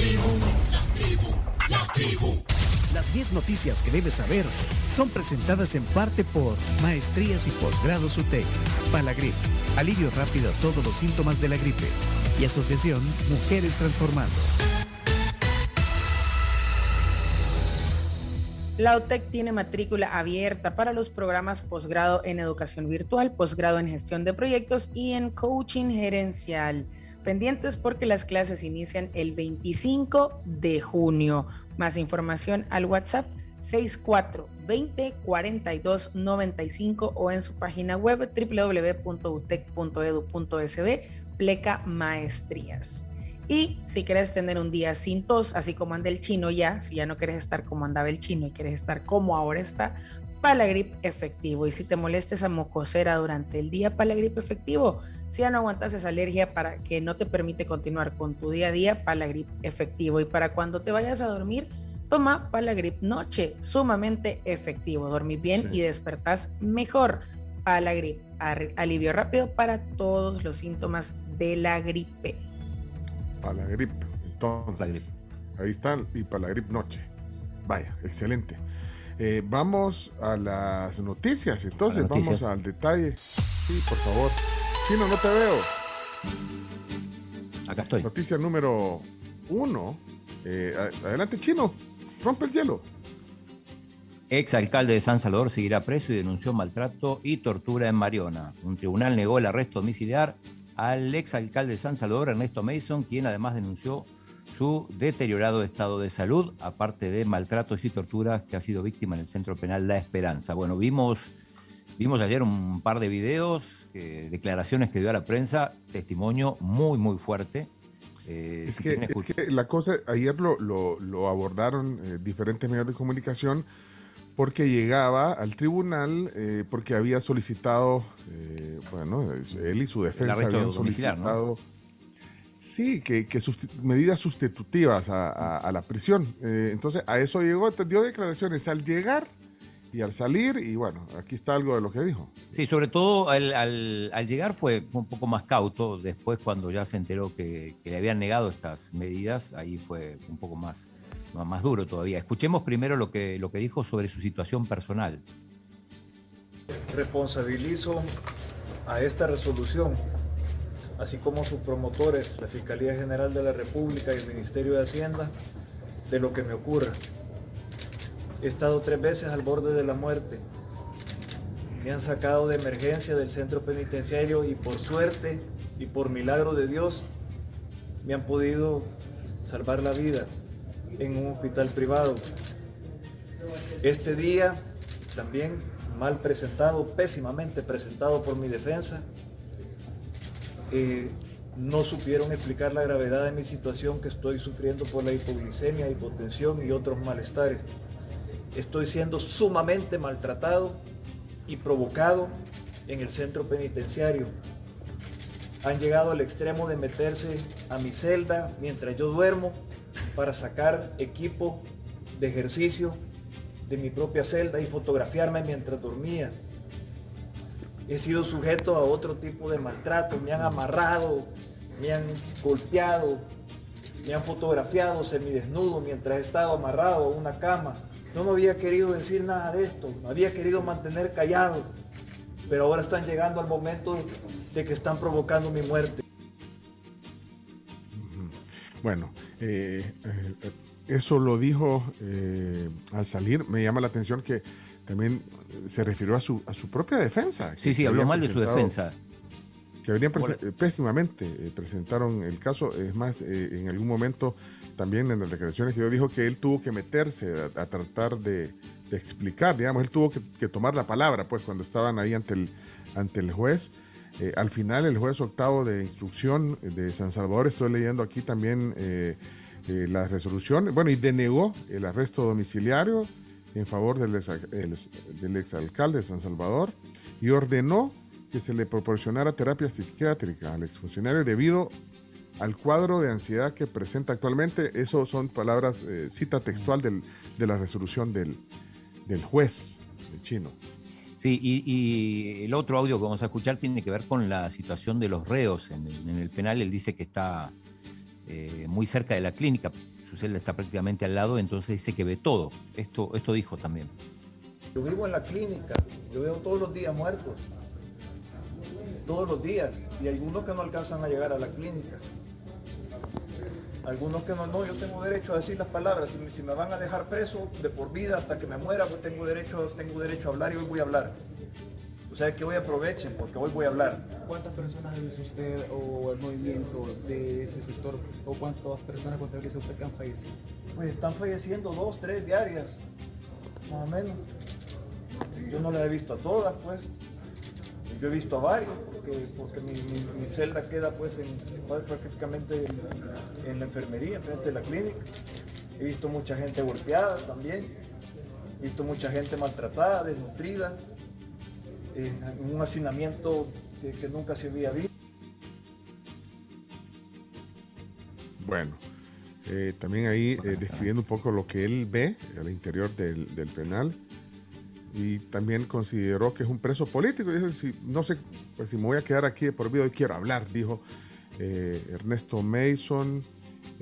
tribu, la tribu, la tribu. Las 10 noticias que debes saber son presentadas en parte por Maestrías y Posgrados UTEC, Palagrip, alivio rápido a todos los síntomas de la gripe y Asociación Mujeres Transformando. La UTEC tiene matrícula abierta para los programas posgrado en educación virtual, posgrado en gestión de proyectos y en coaching gerencial. Pendientes porque las clases inician el 25 de junio. Más información al WhatsApp 6420 42 95 o en su página web www.utec.edu.sb pleca maestrías. Y si quieres tener un día sin tos, así como anda el chino ya, si ya no quieres estar como andaba el chino y quieres estar como ahora está, Palagrip efectivo. Y si te molesta esa mocosera durante el día, Palagrip efectivo. Si ya no aguantas esa alergia para que no te permite continuar con tu día a día, Palagrip efectivo. Y para cuando te vayas a dormir, toma Palagrip noche, sumamente efectivo. Dormís bien y despertás mejor. Palagrip, alivio rápido para todos los síntomas de la gripe. Para la gripe. Entonces, ahí están y para la gripe noche. Vaya, excelente. Eh, vamos a las noticias. Entonces, vamos al detalle. Sí, por favor. Chino, no te veo. Acá estoy. Noticia número uno. Eh, adelante, Chino. Rompe el hielo. Ex alcalde de San Salvador seguirá preso y denunció maltrato y tortura en Mariona. Un tribunal negó el arresto domiciliar al ex alcalde de San Salvador, Ernesto Mason, quien además denunció su deteriorado estado de salud, aparte de maltratos y torturas que ha sido víctima en el centro penal La Esperanza. Bueno, vimos, vimos ayer un par de videos, declaraciones que dio a la prensa, testimonio muy, muy fuerte. Eh, es, que, la cosa, ayer lo, abordaron eh, diferentes medios de comunicación porque llegaba al tribunal eh, porque había solicitado, eh, bueno, él y su defensa habían solicitado, sí, que, medidas sustitutivas a, la prisión. Eh, entonces a eso llegó, dio declaraciones. Al llegar y al salir, y bueno, aquí está algo de lo que dijo. Sí, sobre todo al, al, llegar fue un poco más cauto, después cuando ya se enteró que, que le habían negado estas medidas, ahí fue un poco más más duro todavía. Escuchemos primero lo que, lo que dijo sobre su situación personal. Responsabilizo a esta resolución, así como sus promotores, la Fiscalía General de la República y el Ministerio de Hacienda, de lo que me ocurra. He estado tres veces al borde de la muerte. Me han sacado de emergencia del centro penitenciario y por suerte y por milagro de Dios me han podido salvar la vida en un hospital privado. Este día también mal presentado, pésimamente presentado por mi defensa. Eh, no supieron explicar la gravedad de mi situación que estoy sufriendo por la hipoglicemia, hipotensión y otros malestares. Estoy siendo sumamente maltratado y provocado en el centro penitenciario. Han llegado al extremo de meterse a mi celda mientras yo duermo para sacar equipo de ejercicio de mi propia celda y fotografiarme mientras dormía. He sido sujeto a otro tipo de maltrato, me han amarrado, me han golpeado, me han fotografiado semidesnudo mientras he estado amarrado a una cama. No me había querido decir nada de esto, me había querido mantener callado, pero ahora están llegando al momento de que están provocando mi muerte. Bueno, eh, eh, eso lo dijo eh, al salir. Me llama la atención que también se refirió a su, a su propia defensa. Sí, sí, habló mal de su defensa. Que venían pésimamente, presentaron el caso. Es más, en algún momento también en las declaraciones que yo dijo que él tuvo que meterse a, tratar de, explicar, digamos, él tuvo que, que, tomar la palabra, pues, cuando estaban ahí ante el, ante el juez eh, al final, el juez octavo de instrucción de San Salvador, estoy leyendo aquí también eh, eh, la resolución, bueno, y denegó el arresto domiciliario en favor del, exalcalde de San Salvador y ordenó que se le proporcionara terapia psiquiátrica al exfuncionario debido al cuadro de ansiedad que presenta actualmente. Eso son palabras, cita textual de la resolución del, del juez chino. Sí, y, el otro audio que vamos a escuchar tiene que ver con la situación de los reos en el, penal. Él dice que está eh, muy cerca de la clínica, su celda está prácticamente al lado, entonces dice que ve todo. Esto, esto dijo también. Yo vivo en la clínica, yo veo todos los días muertos, todos los días, y algunos que no alcanzan a llegar a la clínica. Algunos que no, no, yo tengo derecho a decir las palabras, si, me van a dejar preso de por vida hasta que me muera, pues tengo derecho, tengo derecho a hablar y hoy voy a hablar. O sea que hoy aprovechen porque hoy voy a hablar. ¿Cuántas personas ha visto usted o el movimiento de ese sector o cuántas personas contabiliza usted que han fallecido? Pues están falleciendo dos, tres diarias, más o menos. Yo no las he visto a todas, pues. Yo he visto a varios, porque, mi, celda queda pues en, prácticamente en, la enfermería, frente de la clínica. He visto mucha gente golpeada también. He visto mucha gente maltratada, desnutrida, en un hacinamiento que, nunca se había visto. Bueno, eh, también ahí eh, describiendo un poco lo que él ve al interior del penal y también consideró que es un preso político. Dijo, si, no sé, pues si me voy a quedar aquí de por vida, hoy quiero hablar, dijo eh, Ernesto Mason.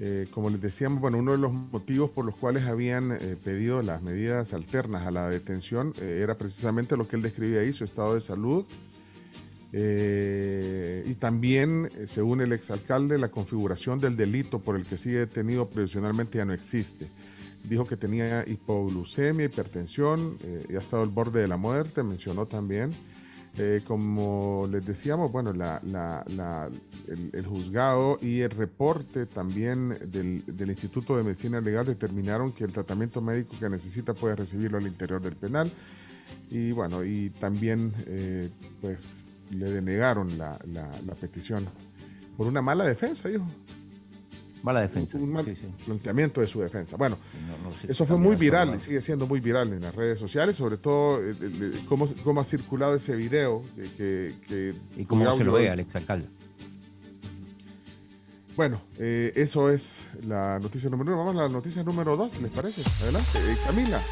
Eh, como les decíamos, bueno, uno de los motivos por los cuales habían eh, pedido las medidas alternas a la detención era precisamente lo que él describía ahí, su estado de salud. y también, según el exalcalde, la configuración del delito por el que sigue detenido provisionalmente ya no existe. Dijo que tenía hipoglucemia, hipertensión, eh, ha estado al borde de la muerte, mencionó también. Eh, como les decíamos, bueno, el, juzgado y el reporte también del, Instituto de Medicina Legal determinaron que el tratamiento médico que necesita puede recibirlo al interior del penal. Y bueno, y también eh, pues le denegaron la, la petición por una mala defensa, dijo. Mala defensa. Un mal planteamiento de su defensa. Bueno, eso fue muy viral y sigue siendo muy viral en las redes sociales, sobre todo eh, cómo, cómo, ha circulado ese video. Que, y cómo se lo ve al exalcalde. Bueno, eh, eso es la noticia número uno. Vamos a la noticia número dos, ¿les parece? Adelante, eh, Camila.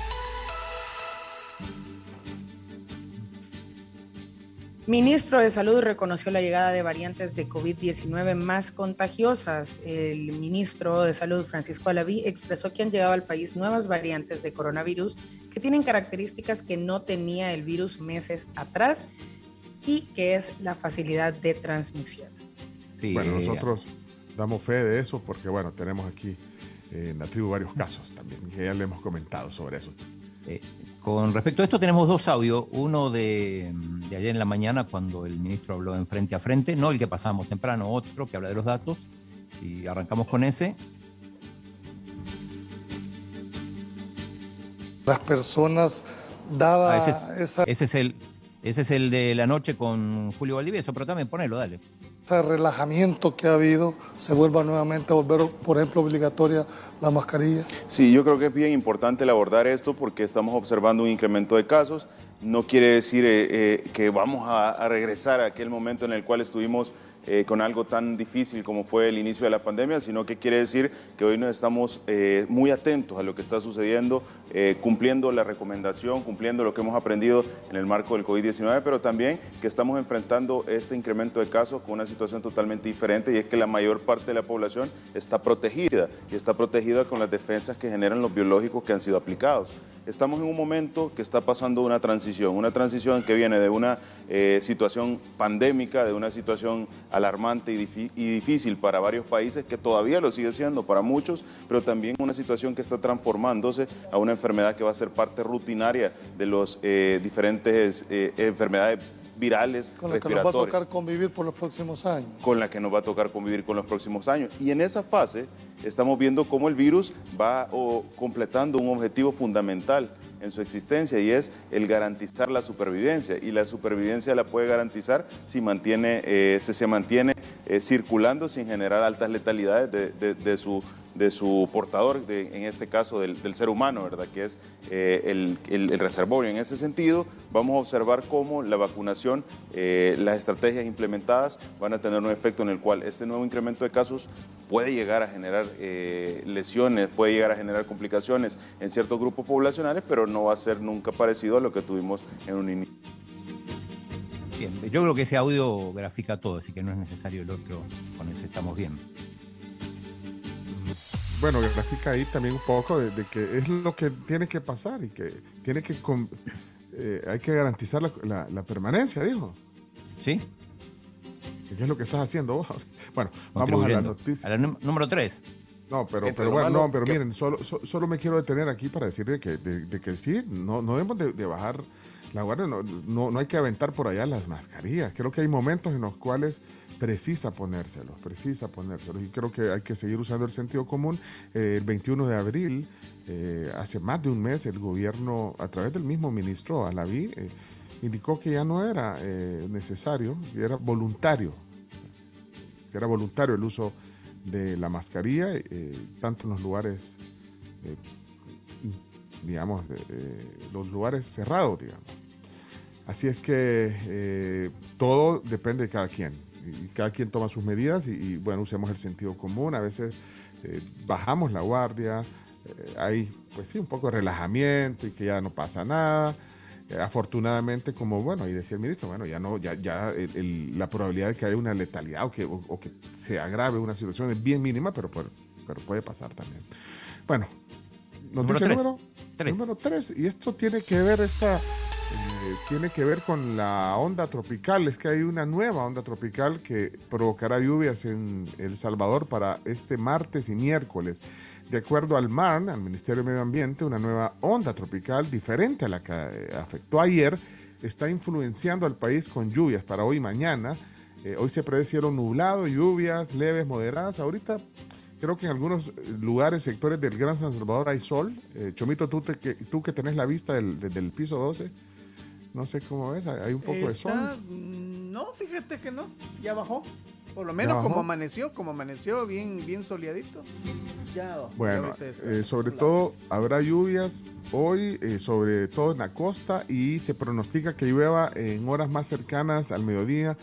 Ministro de Salud reconoció la llegada de variantes de COVID-19 más contagiosas. El ministro de Salud, Francisco Alaví, expresó que han llegado al país nuevas variantes de coronavirus que tienen características que no tenía el virus meses atrás y que es la facilidad de transmisión. bueno, nosotros damos fe de eso porque, bueno, tenemos aquí en la tribu varios casos también, que ya le hemos comentado sobre eso. Eh, con respecto a esto tenemos dos audios, uno de, ayer en la mañana cuando el ministro habló en frente a frente, no el que pasamos temprano, otro que habla de los datos. Si arrancamos con ese. Las personas, dada ah, ese, es, ese, es, el, ese es el de la noche con Julio Valdivieso, pero también ponelo, dale ese relajamiento que ha habido se vuelva nuevamente a volver, por ejemplo, obligatoria la mascarilla? Sí, yo creo que es bien importante el abordar esto porque estamos observando un incremento de casos. No quiere decir eh, eh, que vamos a regresar a aquel momento en el cual estuvimos eh, con algo tan difícil como fue el inicio de la pandemia, sino que quiere decir que hoy nos estamos eh, muy atentos a lo que está sucediendo, eh, cumpliendo la recomendación, cumpliendo lo que hemos aprendido en el marco del COVID-19, pero también que estamos enfrentando este incremento de casos con una situación totalmente diferente y es que la mayor parte de la población está protegida y está protegida con las defensas que generan los biológicos que han sido aplicados estamos en un momento que está pasando una transición, una transición que viene de una eh, situación pandémica, de una situación alarmante y, difícil para varios países, que todavía lo sigue siendo para muchos, pero también una situación que está transformándose a una enfermedad que va a ser parte rutinaria de las eh, diferentes eh, enfermedades virales. Con la que nos va a tocar convivir por los próximos años. Con la que nos va a tocar convivir con los próximos años. Y en esa fase estamos viendo cómo el virus va completando un objetivo fundamental en su existencia y es el garantizar la supervivencia. Y la supervivencia la puede garantizar si mantiene, eh, se, mantiene eh, circulando sin generar altas letalidades de su de su portador, en este caso del, ser humano, ¿verdad? que es eh, el, reservorio. En ese sentido, vamos a observar cómo la vacunación, eh, las estrategias implementadas van a tener un efecto en el cual este nuevo incremento de casos puede llegar a generar eh, lesiones, puede llegar a generar complicaciones en ciertos grupos poblacionales, pero no va a ser nunca parecido a lo que tuvimos en un inicio. Bien, yo creo que ese audio grafica todo, así que no es necesario el otro, con eso estamos bien. Bueno, grafica ahí también un poco de, que es lo que tiene que pasar y que tiene que eh, hay que garantizar la, permanencia, dijo. Sí. ¿Qué es lo que estás haciendo vos? Bueno, vamos a la noticia. A la número 3. No, pero, pero bueno, no, pero miren, solo, solo me quiero detener aquí para decir de que, de, que sí, no, no debemos de, bajar la guardia, no, no, no, hay que aventar por allá las mascarillas. Creo que hay momentos en los cuales precisa ponérselos, precisa ponérselos. Y creo que hay que seguir usando el sentido común. Eh, el 21 de abril, eh, hace más de un mes, el gobierno, a través del mismo ministro Alaví, eh, indicó que ya no era necesario, era voluntario, que era voluntario el uso de la mascarilla, tanto en los lugares, digamos, los lugares cerrados, digamos. Así es que todo depende de cada quien y cada quien toma sus medidas y, bueno, usemos el sentido común, a veces eh, bajamos la guardia, eh, hay pues sí un poco de relajamiento y que ya no pasa nada. Eh, afortunadamente, como bueno, ahí decía el ministro, bueno, ya no, ya, ya la probabilidad de que haya una letalidad o que, o, que se agrave una situación es bien mínima, pero, pero, puede pasar también. Bueno, noticia número 3. Número 3. Y esto tiene que ver esta eh, tiene que ver con la onda tropical. Es que hay una nueva onda tropical que provocará lluvias en El Salvador para este martes y miércoles. De acuerdo al MARN, al Ministerio de Medio Ambiente, una nueva onda tropical diferente a la que eh, afectó ayer está influenciando al país con lluvias para hoy y mañana. Eh, hoy se prevé cielo nublado, lluvias leves, moderadas. Ahorita creo que en algunos lugares, sectores del Gran San Salvador hay sol. Chomito, tú, que, tú que tenés la vista del, del piso 12, no sé cómo ves, hay un poco de sol. Mm, no, fíjate que no, ya bajó. Por lo menos como amaneció, como amaneció bien, bien soleadito. Ya, bueno, eh, sobre todo habrá lluvias hoy, eh, sobre todo en la costa, y se pronostica que llueva en horas más cercanas al mediodía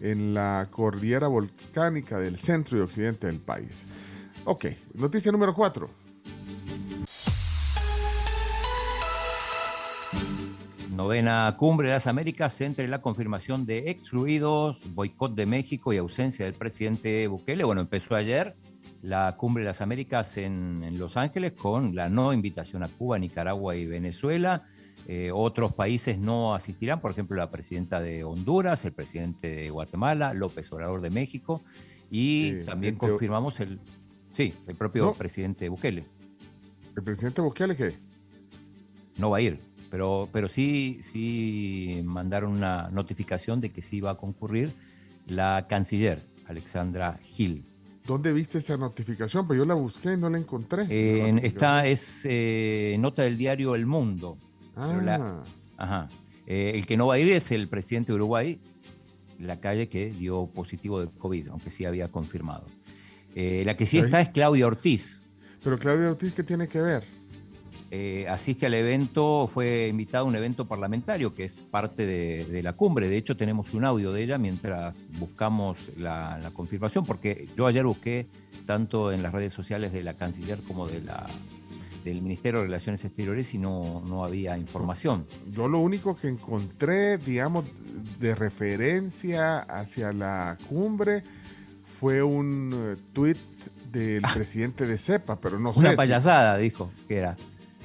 en la cordillera volcánica del centro y occidente del país. Ok, noticia número 4. Novena Cumbre de las Américas entre la confirmación de excluidos, boicot de México y ausencia del presidente Bukele. Bueno, empezó ayer la Cumbre de las Américas en, Los Ángeles con la no invitación a Cuba, Nicaragua y Venezuela. Eh, otros países no asistirán, por ejemplo, la presidenta de Honduras, el presidente de Guatemala, López Obrador de México y también confirmamos el, sí, el propio presidente Bukele. ¿El presidente Bukele qué? No va a ir. Pero, pero sí, sí mandaron una notificación de que sí iba a concurrir la canciller Alexandra Gil. ¿Dónde viste esa notificación? Pues yo la busqué y no la encontré. En, esta es eh, nota del diario El Mundo. Ah. ajá. Eh, el que no va a ir es el presidente de Uruguay, la calle que dio positivo de COVID, aunque sí había confirmado. Eh, la que sí está es Claudia Ortiz. Pero Claudia Ortiz, ¿qué tiene que ver? Eh, asiste al evento, fue invitado a un evento parlamentario que es parte de, la cumbre. De hecho, tenemos un audio de ella mientras buscamos la, confirmación, porque yo ayer busqué tanto en las redes sociales de la canciller como de la, del Ministerio de Relaciones Exteriores y no, no había información. Yo lo único que encontré, digamos, de referencia hacia la cumbre fue un eh, tuit del ah. presidente de CEPA, pero no sé. Una payasada, dijo que era.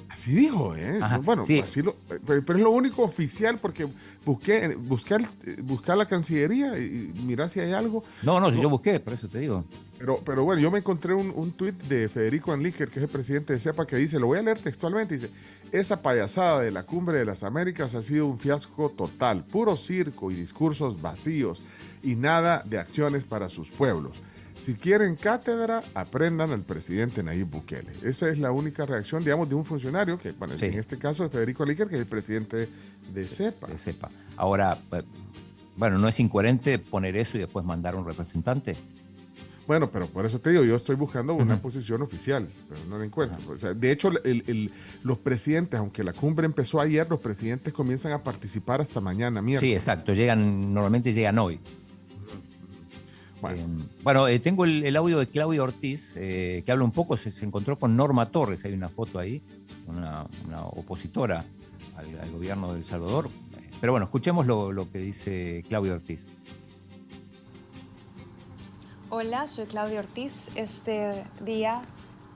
Así dijo, ¿eh? bueno, así lo, pero, es lo único oficial porque busqué, buscar, buscar la Cancillería y mirar si hay algo. No, no, si yo busqué, por eso te digo. Pero, pero bueno, yo me encontré un, un tuit de Federico Anliker, que es el presidente de CEPA, que dice, lo voy a leer textualmente, dice, esa payasada de la cumbre de las Américas ha sido un fiasco total, puro circo y discursos vacíos y nada de acciones para sus pueblos. Si quieren cátedra, aprendan al presidente Nayib Bukele. Esa es la única reacción, digamos, de un funcionario, que bueno, en este caso es Federico Líquer, que es el presidente de CEPA. De CEPA. Ahora, eh, bueno, ¿no es incoherente poner eso y después mandar un representante? Bueno, pero por eso te digo, yo estoy buscando una posición oficial, pero no la encuentro. O sea, de hecho, los presidentes, aunque la cumbre empezó ayer, los presidentes comienzan a participar hasta mañana, miércoles. Sí, exacto, llegan, normalmente llegan hoy. Bueno, eh, tengo el, audio de Claudia Ortiz, eh, que habla un poco, se, encontró con Norma Torres, hay una foto ahí, una, opositora al, gobierno de El Salvador. Pero bueno, escuchemos lo, lo que dice Claudia Ortiz. Hola, soy Claudia Ortiz. Este día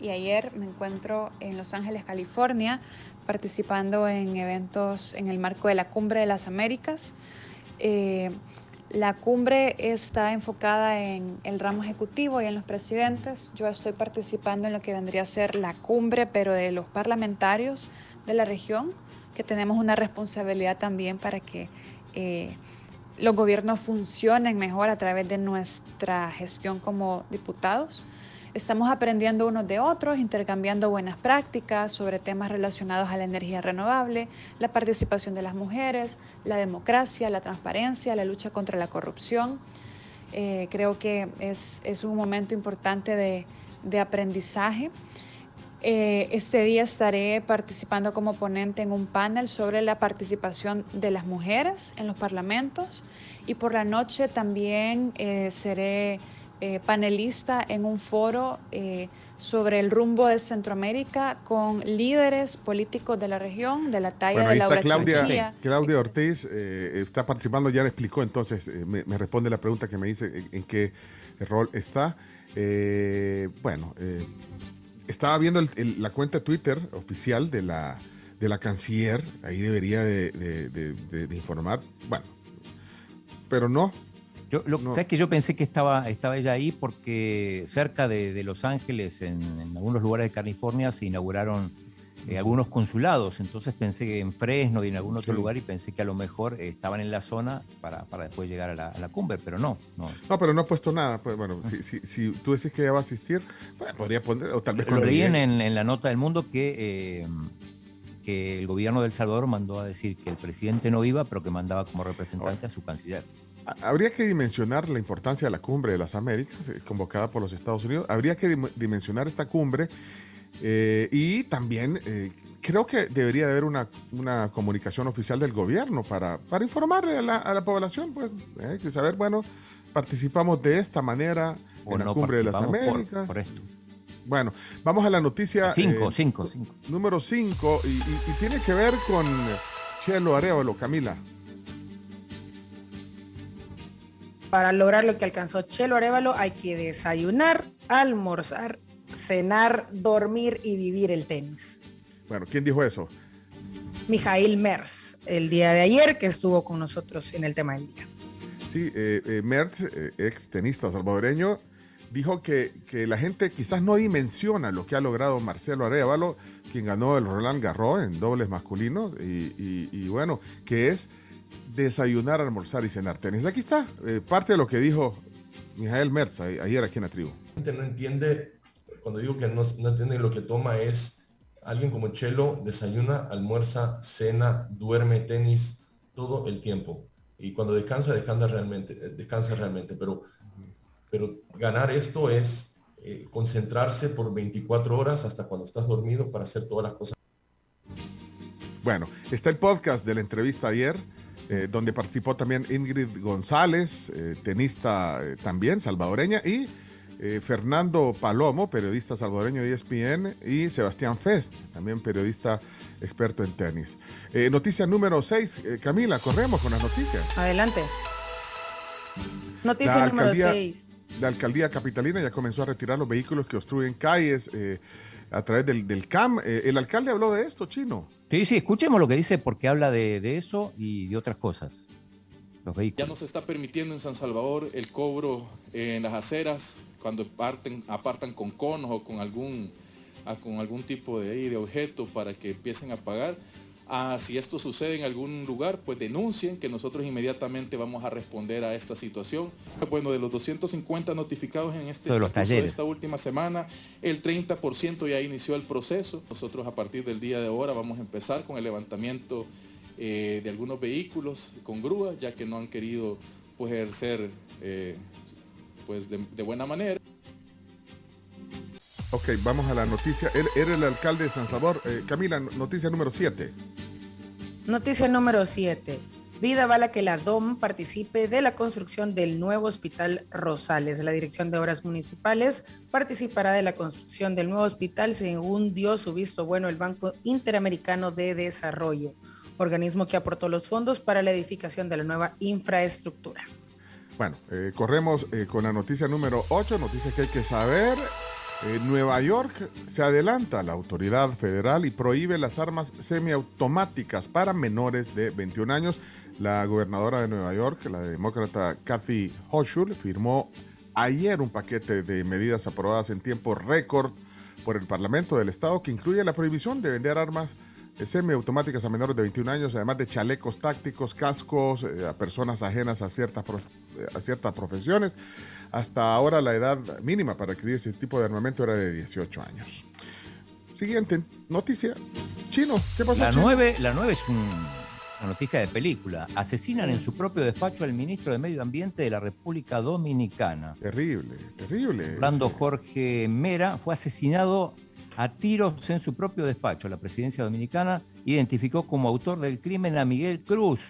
y ayer me encuentro en Los Ángeles, California, participando en eventos en el marco de la Cumbre de las Américas. Eh, la cumbre está enfocada en el ramo ejecutivo y en los presidentes. Yo estoy participando en lo que vendría a ser la cumbre, pero de los parlamentarios de la región, que tenemos una responsabilidad también para que eh, los gobiernos funcionen mejor a través de nuestra gestión como diputados. Estamos aprendiendo unos de otros, intercambiando buenas prácticas sobre temas relacionados a la energía renovable, la participación de las mujeres, la democracia, la transparencia, la lucha contra la corrupción. Eh, creo que es, un momento importante de, aprendizaje. Eh, este día estaré participando como ponente en un panel sobre la participación de las mujeres en los parlamentos y por la noche también eh, seré eh, panelista en un foro eh, sobre el rumbo de Centroamérica con líderes políticos de la región, de la talla de Laura Claudia, Claudia Ortiz eh, está participando, ya le explicó, entonces me, responde la pregunta que me dice en, qué rol está. bueno, estaba viendo la cuenta Twitter oficial de la, de la canciller, ahí debería de, de informar, bueno, pero no, yo, lo, ¿Sabes que yo pensé que estaba, estaba ella ahí porque cerca de, Los Ángeles, en, algunos lugares de California, se inauguraron eh, algunos consulados. Entonces pensé que en Fresno y en algún otro lugar y pensé que a lo mejor estaban en la zona para, para después llegar a la, cumbre, pero no, no. No, pero no ha puesto nada. Pues, bueno, si, si, si, tú dices que ella va a asistir, podría poner, o tal vez Lo leí en, en, la nota del mundo que. Eh, que el gobierno de El Salvador mandó a decir que el presidente no iba, pero que mandaba como representante a su canciller. Habría que dimensionar la importancia de la cumbre de las Américas, eh, convocada por los Estados Unidos. Habría que dimensionar esta cumbre eh, y también eh, creo que debería haber una, una, comunicación oficial del gobierno para, para informarle a la, población, pues, que saber, bueno, participamos de esta manera en la cumbre de las Américas. Bueno, vamos a la noticia. Cinco, cinco, cinco. Número cinco, y, y tiene que ver con Chelo Arevalo, Camila. Para lograr lo que alcanzó Chelo Arevalo hay que desayunar, almorzar, cenar, dormir y vivir el tenis. Bueno, ¿quién dijo eso? Mijail Merz, el día de ayer que estuvo con nosotros en el tema del día. Sí, eh, eh Merz, eh, ex tenista salvadoreño, dijo que, que, la gente quizás no dimensiona lo que ha logrado Marcelo Arevalo, quien ganó el Roland Garros en dobles masculinos, y, y bueno, que es desayunar, almorzar y cenar tenis. Aquí está eh, parte de lo que dijo Mijael Merz ayer aquí en la tribu. La gente no entiende, cuando digo que no, no entiende lo que toma es alguien como Chelo desayuna, almuerza, cena, duerme, tenis, todo el tiempo. Y cuando descansa, descansa realmente, eh, descansa realmente. Pero, pero ganar esto es eh, concentrarse por 24 horas hasta cuando estás dormido para hacer todas las cosas. Bueno, está el podcast de la entrevista ayer. Eh, donde participó también Ingrid González, eh, tenista eh, también salvadoreña, y Fernando Palomo, periodista salvadoreño de ESPN, y Sebastián Fest, también periodista experto en tenis. noticia número 6, Camila, corremos con las noticias. Adelante. Noticia número 6. La alcaldía capitalina ya comenzó a retirar los vehículos que obstruyen calles a través del, del CAM. el alcalde habló de esto, Chino. Sí, sí, escuchemos lo que dice porque habla de, eso y de otras cosas. Los vehículos. Ya no se está permitiendo en San Salvador el cobro en las aceras cuando parten, apartan con conos o con algún, con algún tipo de, de objeto para que empiecen a pagar. Ah, si esto sucede en algún lugar, pues denuncien que nosotros inmediatamente vamos a responder a esta situación. Bueno, de los 250 notificados en este de esta última semana, el 30% ya inició el proceso. Nosotros a partir del día de ahora vamos a empezar con el levantamiento eh, de algunos vehículos con grúa, ya que no han querido pues, ejercer eh, pues, de, buena manera. Ok, vamos a la noticia. Era el alcalde de San Salvador. Eh, Camila, noticia número 7. Noticia número 7. Vida Bala que la DOM participe de la construcción del nuevo Hospital Rosales. La Dirección de Obras Municipales participará de la construcción del nuevo hospital según dio su visto bueno el Banco Interamericano de Desarrollo, organismo que aportó los fondos para la edificación de la nueva infraestructura. Bueno, eh, corremos eh, con la noticia número 8, noticias que hay que saber. En Nueva York se adelanta la autoridad federal y prohíbe las armas semiautomáticas para menores de 21 años. La gobernadora de Nueva York, la demócrata Kathy Hochul, firmó ayer un paquete de medidas aprobadas en tiempo récord por el Parlamento del Estado que incluye la prohibición de vender armas semiautomáticas a menores de 21 años, además de chalecos tácticos, cascos eh, a personas ajenas a ciertas, eh, a ciertas profesiones. Hasta ahora la edad mínima para adquirir ese tipo de armamento era de 18 años. Siguiente noticia. Chino, ¿qué pasa? La 9, la 9 es una noticia de película. Asesinan en su propio despacho al ministro de Medio Ambiente de la República Dominicana. Terrible, terrible. Orlando Jorge Mera fue asesinado a tiros en su propio despacho. La presidencia dominicana identificó como autor del crimen a Miguel Cruz,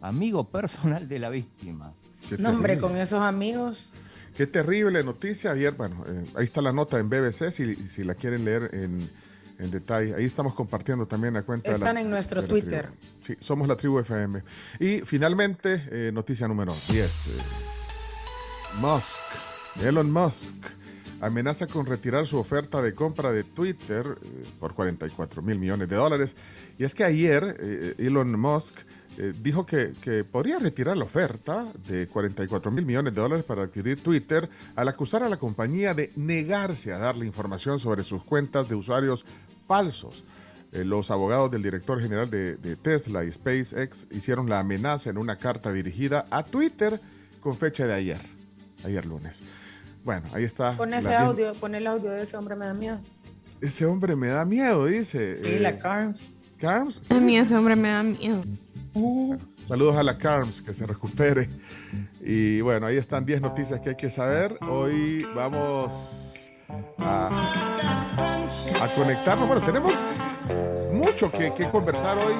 amigo personal de la víctima. Nombre con esos amigos. Qué terrible noticia. Ayer, bueno, eh, ahí está la nota en BBC, si, si la quieren leer en, en, detalle. Ahí estamos compartiendo también la cuenta. Están en nuestro Twitter. Sí, somos la tribu FM. Y finalmente, eh, noticia número 10. Eh, Musk, Elon Musk amenaza con retirar su oferta de compra de Twitter eh, por 44 mil millones de dólares. Y es que ayer eh, Elon Musk eh, dijo que, que, podría retirar la oferta de 44 mil millones de dólares para adquirir Twitter al acusar a la compañía de negarse a darle información sobre sus cuentas de usuarios falsos. los abogados del director general de, de Tesla y SpaceX hicieron la amenaza en una carta dirigida a Twitter con fecha de ayer, ayer lunes. Bueno, ahí está. Pon ese audio, pon el audio de ese hombre me da miedo. Ese hombre me da miedo, dice. Sí, la eh, Carms. Carms. A mí ese hombre me da miedo. Uh, saludos a la Carms, que se recupere. Y bueno, ahí están 10 noticias que hay que saber. Hoy vamos a, a conectarnos. Bueno, tenemos mucho que, que, conversar hoy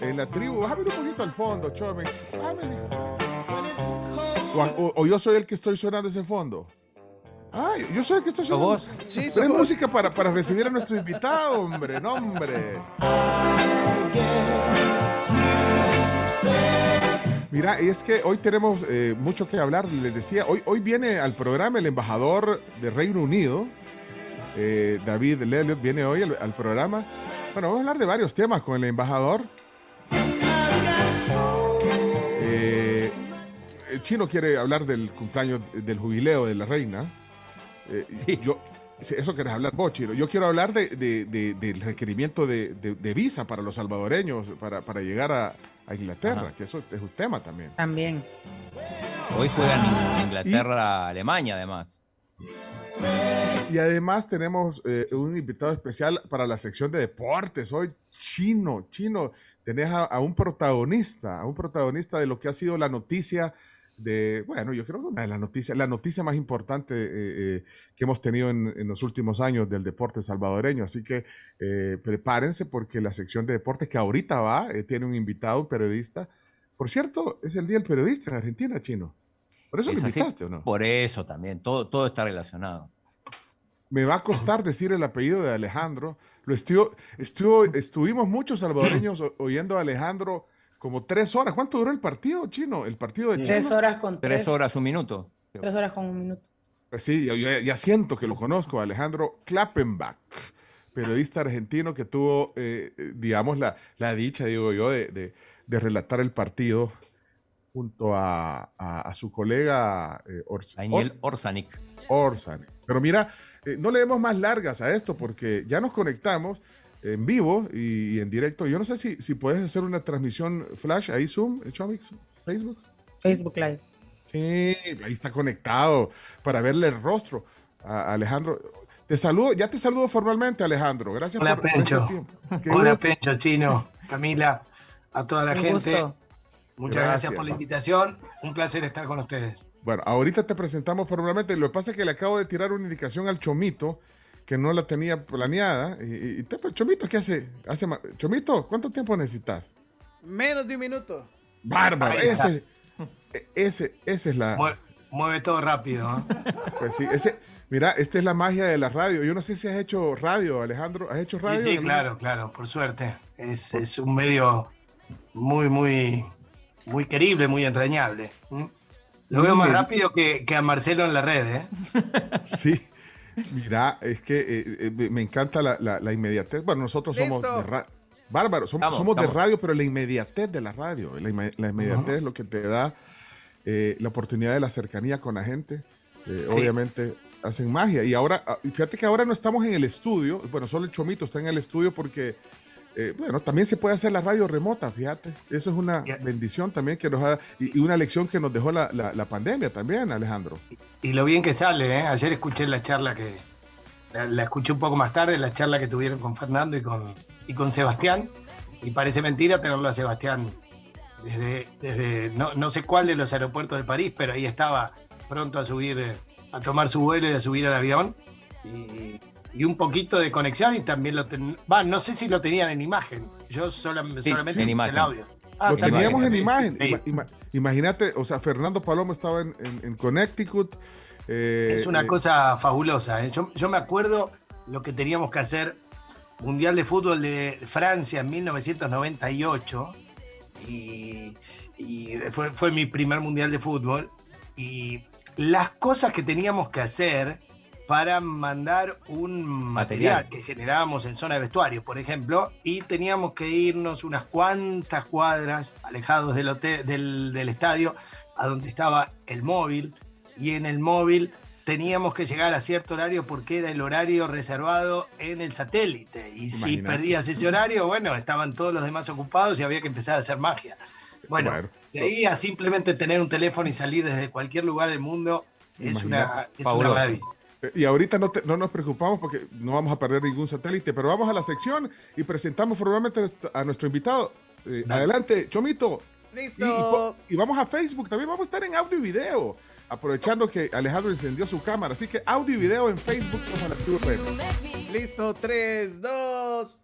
en la tribu. Bájame un poquito al fondo, Chomix. Bájame. O, yo soy el que estoy sonando ese fondo. Ah, yo soy el que estoy sonando. ¿Vos? Sí, Pero música para, para recibir a nuestro invitado, hombre, no, hombre. Mira, y es que hoy tenemos eh, mucho que hablar. Les decía, hoy, hoy viene al programa el embajador de Reino Unido, eh, David Lelliot, viene hoy al, al, programa. Bueno, vamos a hablar de varios temas con el embajador. El chino quiere hablar del cumpleaños del jubileo de la reina. Eh, sí. Yo, eso querés hablar vos, Chino. Yo quiero hablar de, del requerimiento de, visa para los salvadoreños para, para llegar a, Inglaterra, que eso es un tema también. También. Hoy juegan Inglaterra-Alemania, además. Y además tenemos eh, un invitado especial para la sección de deportes. Hoy, chino, chino. Tenés a, a un protagonista, a un protagonista de lo que ha sido la noticia de, bueno, yo creo que una de las noticias, la noticia más importante eh, eh, que hemos tenido en, los últimos años del deporte salvadoreño. Así que eh, prepárense porque la sección de deportes que ahorita va tiene un invitado, un periodista. Por cierto, es el Día del Periodista en Argentina, Chino. ¿Por eso lo invitaste o no? Por eso también, todo, todo está relacionado. Me va a costar decir el apellido de Alejandro. Lo estuvo, estuvo, estuvimos muchos salvadoreños oyendo a Alejandro como tres horas. ¿Cuánto duró el partido, Chino? El partido de Tres horas con tres, horas, un minuto. Tres horas con un minuto. Pues sí, ya, siento que lo conozco, Alejandro Klappenbach, periodista argentino que tuvo, eh, digamos, la, la, dicha, digo yo, de, de, relatar el partido junto a, a, su colega eh, Daniel Orsanik. Orsanik. Pero mira, eh, no le demos más largas a esto porque ya nos conectamos en vivo y, en directo. Yo no sé si, si puedes hacer una transmisión flash ahí, Zoom, Chomix, Facebook. Facebook Live. Sí, ahí está conectado para verle el rostro a Alejandro. Te saludo, ya te saludo formalmente, Alejandro. Gracias Hola, por, Pencho. este tiempo. Hola, Pencho, Chino, Camila, a toda la gente. Muchas gracias, por la invitación. Un placer estar con ustedes. Bueno, ahorita te presentamos formalmente. Lo que pasa es que le acabo de tirar una indicación al Chomito que no la tenía planeada. Y, Chomito, ¿qué hace? hace? Chomito, ¿cuánto tiempo necesitas? Menos de un minuto. Bárbaro, ese, e, ese, ese es la... Mueve, todo rápido. Pues sí, ese... Mira, esta es la magia de la radio. Yo no sé si has hecho radio, Alejandro. ¿Has hecho radio? Sí, claro, claro, por suerte. Es, es, un medio muy, muy, muy querible, muy entrañable. ¿Mm? Lo veo más rápido que, que, a Marcelo en la red, ¿eh? Sí. Mira, es que eh, eh, me encanta la, inmediatez. Bueno, nosotros somos de radio. Bárbaro, somos, de radio, pero la inmediatez de la radio, la, inmediatez es lo que te da eh, la oportunidad de la cercanía con la gente. Obviamente hacen magia. Y ahora, ah, fíjate que ahora no estamos en el estudio, bueno, solo el Chomito está en el estudio porque eh, bueno, también se puede hacer la radio remota, fíjate. Eso es una bendición también que nos ha, y, una lección que nos dejó la, pandemia también, Alejandro. Y, lo bien que sale, ¿eh? Ayer escuché la charla que, la, escuché un poco más tarde, la charla que tuvieron con Fernando y con, y con Sebastián. Y parece mentira tenerlo a Sebastián desde, desde no, no sé cuál de los aeropuertos de París, pero ahí estaba pronto a subir, eh, a tomar su vuelo y a subir al avión. Y y un poquito de conexión y también lo va, no sé si lo tenían en imagen. Yo solamente en el audio. lo teníamos en imagen. Imagínate, o sea, Fernando Palomo estaba en, Connecticut. Eh, es una eh, cosa fabulosa. ¿eh? Yo, me acuerdo lo que teníamos que hacer. Mundial de Fútbol de Francia en 1998. Y, fue, fue mi primer Mundial de Fútbol. Y las cosas que teníamos que hacer para mandar un material, que generábamos en zona de vestuario, por ejemplo, y teníamos que irnos unas cuantas cuadras alejados del, hotel, del, estadio a donde estaba el móvil, y en el móvil teníamos que llegar a cierto horario porque era el horario reservado en el satélite. Y si perdías ese horario, bueno, estaban todos los demás ocupados y había que empezar a hacer magia. Bueno, de ahí a simplemente tener un teléfono y salir desde cualquier lugar del mundo es una, es una maravilla. Y ahorita no, no, nos preocupamos porque no vamos a perder ningún satélite, pero vamos a la sección y presentamos formalmente a nuestro invitado. Eh, adelante, Chomito. Listo. Y, vamos a Facebook, también vamos a estar en audio y video, aprovechando que Alejandro encendió su cámara. Así que audio y video en Facebook somos la Listo, 3, 2.